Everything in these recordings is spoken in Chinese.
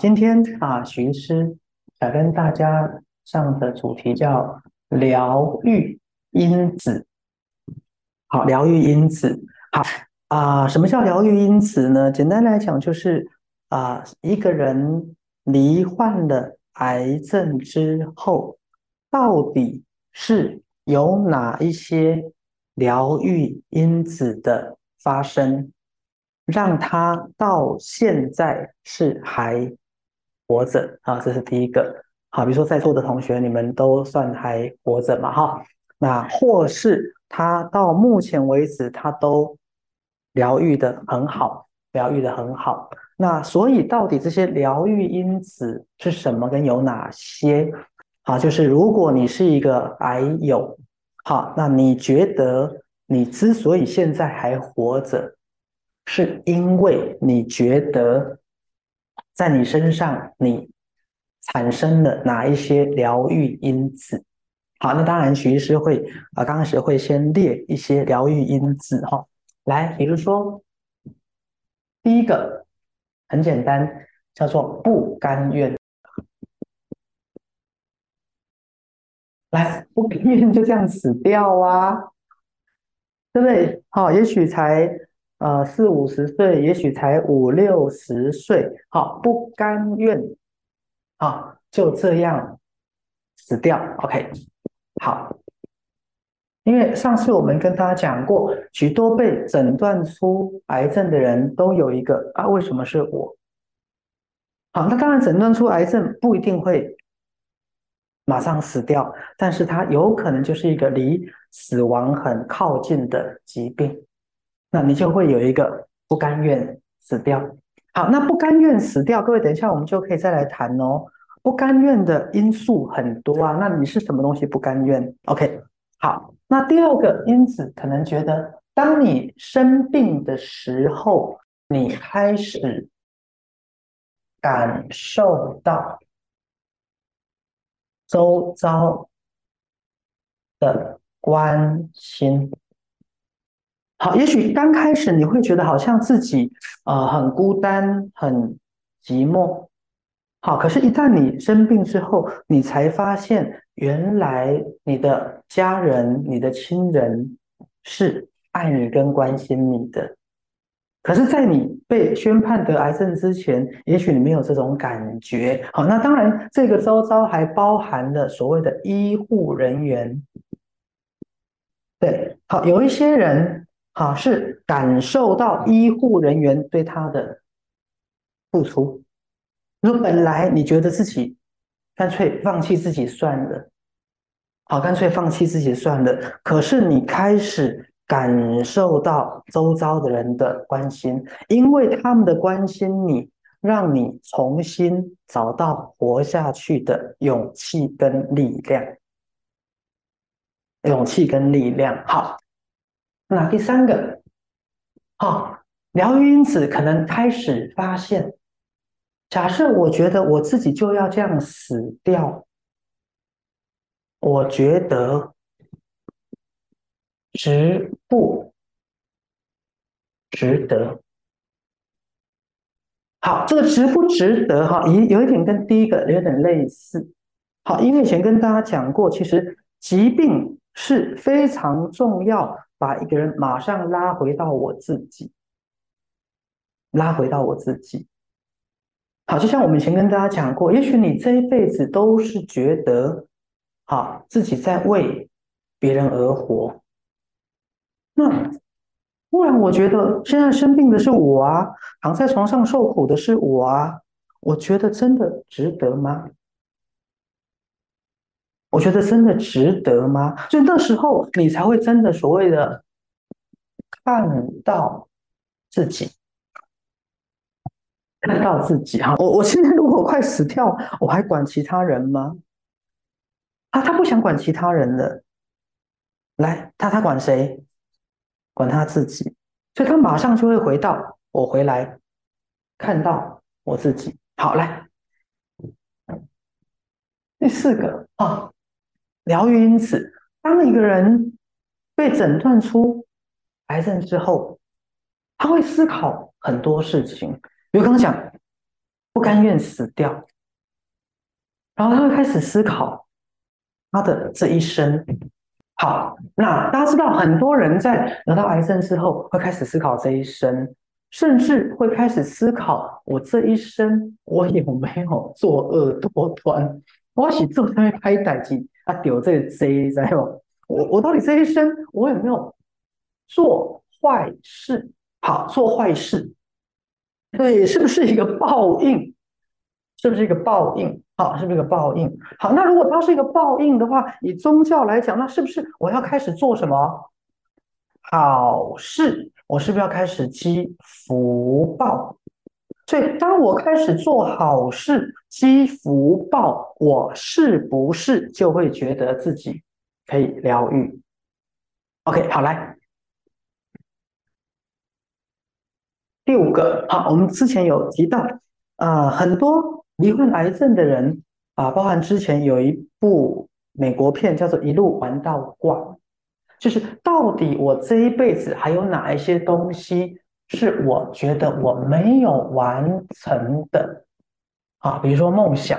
今天啊，徐师想跟大家上的主题叫疗愈因子。好，疗愈因子。好啊，什么叫疗愈因子呢？简单来讲，就是啊，一个人罹患了癌症之后，到底是有哪一些疗愈因子的发生，让他到现在是还。活着啊，这是第一个。好，比如说在座的同学，你们都算还活着嘛？哈，那或是他到目前为止，他都疗愈的很好，疗愈的很好。那所以到底这些疗愈因子是什么？跟有哪些？好，就是如果你是一个癌友，好，那你觉得你之所以现在还活着，是因为你觉得？在你身上，你产生了哪一些疗愈因子？好，那当然，徐医师会啊，刚开始会先列一些疗愈因子哈。来，比如说第一个很简单，叫做不甘愿。来，不甘愿就这样死掉啊？对不对？好，也许才。呃，四五十岁，也许才五六十岁，好，不甘愿，啊，就这样死掉。OK，好，因为上次我们跟大家讲过，许多被诊断出癌症的人都有一个啊，为什么是我？好，那当然，诊断出癌症不一定会马上死掉，但是它有可能就是一个离死亡很靠近的疾病。那你就会有一个不甘愿死掉。好，那不甘愿死掉，各位等一下我们就可以再来谈哦。不甘愿的因素很多啊，那你是什么东西不甘愿？OK，好，那第二个因子可能觉得，当你生病的时候，你开始感受到周遭的关心。好，也许刚开始你会觉得好像自己呃很孤单、很寂寞。好，可是，一旦你生病之后，你才发现原来你的家人、你的亲人是爱你跟关心你的。可是，在你被宣判得癌症之前，也许你没有这种感觉。好，那当然，这个周遭还包含了所谓的医护人员。对，好，有一些人。好，是感受到医护人员对他的付出。如果本来你觉得自己干脆放弃自己算了，好，干脆放弃自己算了。可是你开始感受到周遭的人的关心，因为他们的关心你，让你重新找到活下去的勇气跟力量。勇气跟力量，好。那第三个，好，疗愈因子可能开始发现，假设我觉得我自己就要这样死掉，我觉得值不值得？好，这个值不值得？哈，有有一点跟第一个有点类似。好，因为以前跟大家讲过，其实疾病是非常重要。把一个人马上拉回到我自己，拉回到我自己。好，就像我们以前跟大家讲过，也许你这一辈子都是觉得，好自己在为别人而活。那忽然，我觉得现在生病的是我啊，躺在床上受苦的是我啊，我觉得真的值得吗？我觉得真的值得吗？就那时候，你才会真的所谓的看到自己，看到自己。哈，我我现在如果快死掉，我还管其他人吗？啊，他不想管其他人了。来，他他管谁？管他自己。所以他马上就会回到我回来，看到我自己。好，来第四个啊。疗愈因此，当一个人被诊断出癌症之后，他会思考很多事情。比如刚刚讲，不甘愿死掉，然后他会开始思考他的这一生。好，那大家知道，很多人在得到癌症之后，会开始思考这一生，甚至会开始思考：我这一生我有没有作恶多端？我是做什么拍歹机啊？丢这个 Z 在哦，我我到底这一生我有没有做坏事？好，做坏事，对，是不是一个报应？是不是一个报应？好，是不是一个报应？好，那如果它是一个报应的话，以宗教来讲，那是不是我要开始做什么好事？我是不是要开始积福报？所以，当我开始做好事、积福报，我是不是就会觉得自己可以疗愈？OK，好，来第五个。好，我们之前有提到，呃，很多。罹患癌症的人啊，包含之前有一部美国片叫做《一路玩到挂》，就是到底我这一辈子还有哪一些东西是我觉得我没有完成的啊？比如说梦想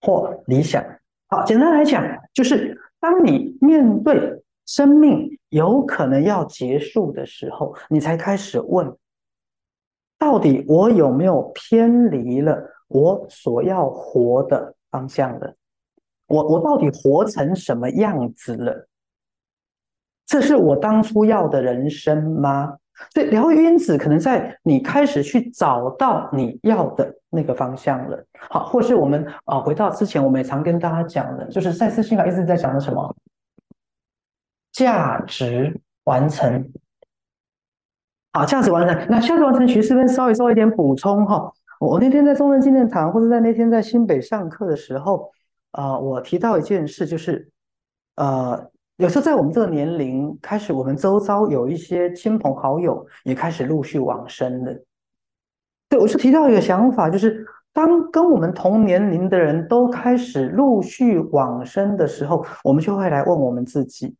或理想。好，简单来讲，就是当你面对生命有可能要结束的时候，你才开始问：到底我有没有偏离了？我所要活的方向了，我我到底活成什么样子了？这是我当初要的人生吗？所以疗愈因子可能在你开始去找到你要的那个方向了。好，或是我们啊，回到之前我们也常跟大家讲的，就是赛斯心法一直在讲的什么价值完成。好，价值完成。那价值完成，徐师边稍微做一点补充哈。我那天在中正纪念堂，或者在那天在新北上课的时候，啊，我提到一件事，就是，呃，有时候在我们这个年龄开始，我们周遭有一些亲朋好友也开始陆续往生了。对，我是提到一个想法，就是当跟我们同年龄的人都开始陆续往生的时候，我们就会来问我们自己：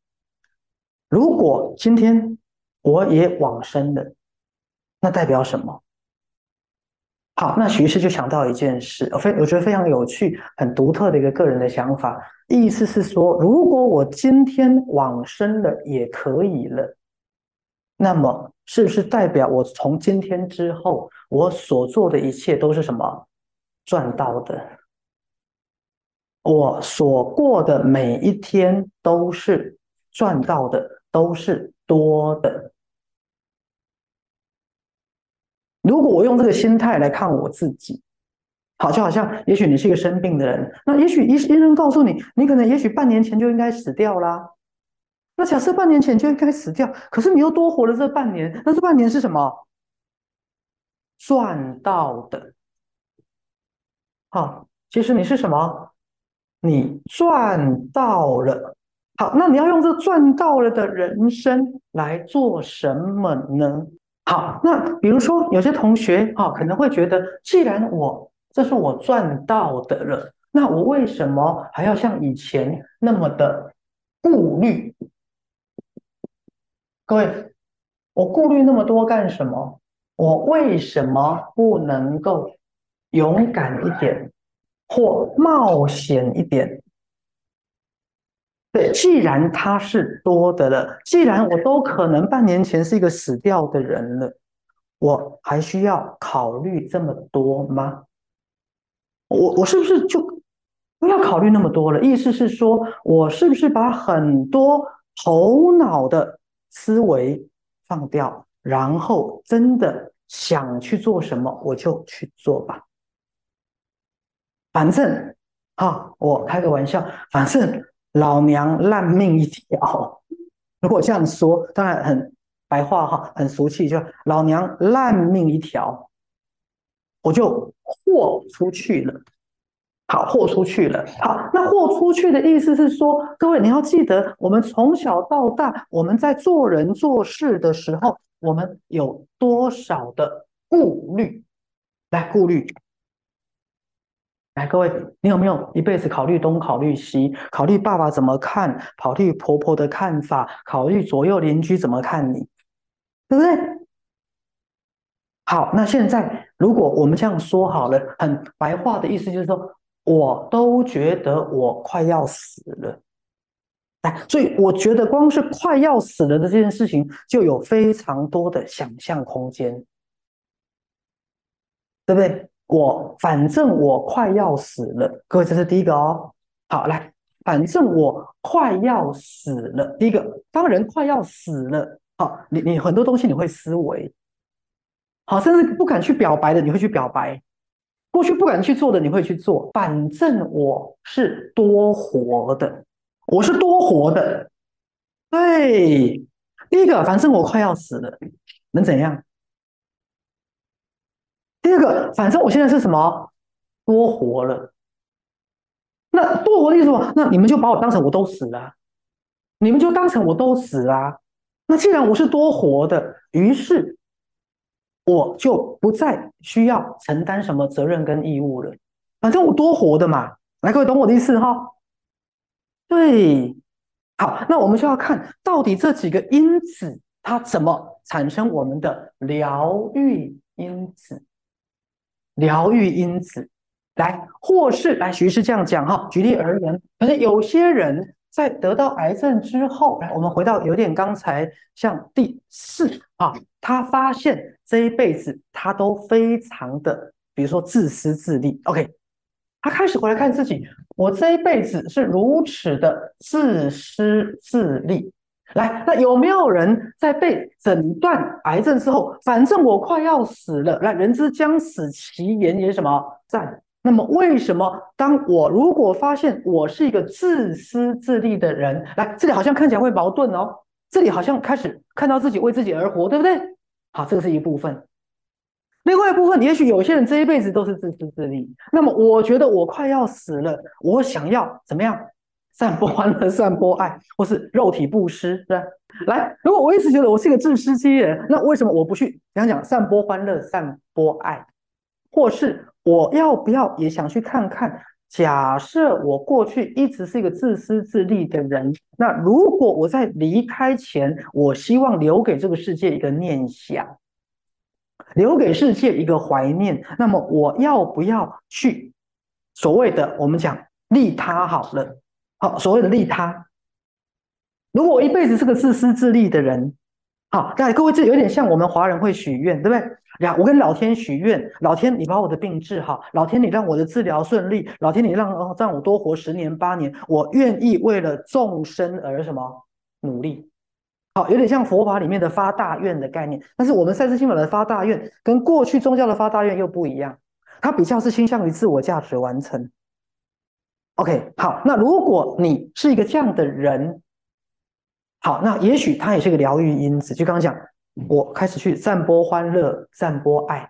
如果今天我也往生了，那代表什么？好，那徐师就想到一件事，非我觉得非常有趣、很独特的一个个人的想法，意思是说，如果我今天往生了也可以了，那么是不是代表我从今天之后，我所做的一切都是什么赚到的？我所过的每一天都是赚到的，都是多的。如果我用这个心态来看我自己，好，就好像也许你是一个生病的人，那也许医医生告诉你，你可能也许半年前就应该死掉啦。那假设半年前就应该死掉，可是你又多活了这半年，那这半年是什么？赚到的。好，其实你是什么？你赚到了。好，那你要用这赚到了的人生来做什么呢？好，那比如说有些同学啊，可能会觉得，既然我这是我赚到的了，那我为什么还要像以前那么的顾虑？各位，我顾虑那么多干什么？我为什么不能够勇敢一点，或冒险一点？对，既然他是多的了，既然我都可能半年前是一个死掉的人了，我还需要考虑这么多吗？我我是不是就不要考虑那么多了？意思是说，我是不是把很多头脑的思维放掉，然后真的想去做什么，我就去做吧。反正，哈，我开个玩笑，反正。老娘烂命一条，如果这样说，当然很白话哈，很俗气，就老娘烂命一条，我就豁出去了。好，豁出去了。好，那豁出去的意思是说，各位你要记得，我们从小到大，我们在做人做事的时候，我们有多少的顾虑？来，顾虑。来，各位，你有没有一辈子考虑东考虑西，考虑爸爸怎么看，考虑婆婆的看法，考虑左右邻居怎么看你，对不对？好，那现在如果我们这样说好了，很白话的意思就是说，我都觉得我快要死了。哎，所以我觉得光是快要死了的这件事情，就有非常多的想象空间，对不对？我反正我快要死了，各位这是第一个哦。好，来，反正我快要死了。第一个，当人快要死了，好，你你很多东西你会思维。好，甚至不敢去表白的，你会去表白；过去不敢去做的，你会去做。反正我是多活的，我是多活的。对，第一个，反正我快要死了，能怎样？第二个，反正我现在是什么？多活了。那多活的意思么？那你们就把我当成我都死了，你们就当成我都死了。那既然我是多活的，于是。我就不再需要承担什么责任跟义务了，反正我多活的嘛。来，各位懂我的意思哈？对，好，那我们就要看到底这几个因子它怎么产生我们的疗愈因子。疗愈因子，来，或是来，徐师这样讲哈。举例而言，可能有些人。在得到癌症之后，来，我们回到有点刚才像第四啊，他发现这一辈子他都非常的，比如说自私自利。OK，他开始回来看自己，我这一辈子是如此的自私自利。来，那有没有人在被诊断癌症之后，反正我快要死了，来，人之将死，其言也什么在？那么，为什么当我如果发现我是一个自私自利的人，来这里好像看起来会矛盾哦。这里好像开始看到自己为自己而活，对不对？好，这个是一部分。另外一部分，也许有些人这一辈子都是自私自利。那么，我觉得我快要死了，我想要怎么样？散播欢乐，散播爱，或是肉体布施，是吧？来，如果我一直觉得我是一个自私之人，那为什么我不去讲讲散播欢乐，散播爱，或是？我要不要也想去看看？假设我过去一直是一个自私自利的人，那如果我在离开前，我希望留给这个世界一个念想，留给世界一个怀念，那么我要不要去所谓的我们讲利他好了？好，所谓的利他，如果我一辈子是个自私自利的人。好，那各位，这有点像我们华人会许愿，对不对？呀，我跟老天许愿，老天你把我的病治好，老天你让我的治疗顺利，老天你让让我多活十年八年，我愿意为了众生而什么努力？好，有点像佛法里面的发大愿的概念，但是我们赛斯心法的发大愿跟过去宗教的发大愿又不一样，它比较是倾向于自我价值完成。OK，好，那如果你是一个这样的人。好，那也许他也是一个疗愈因子。就刚刚讲，我开始去散播欢乐，散播爱。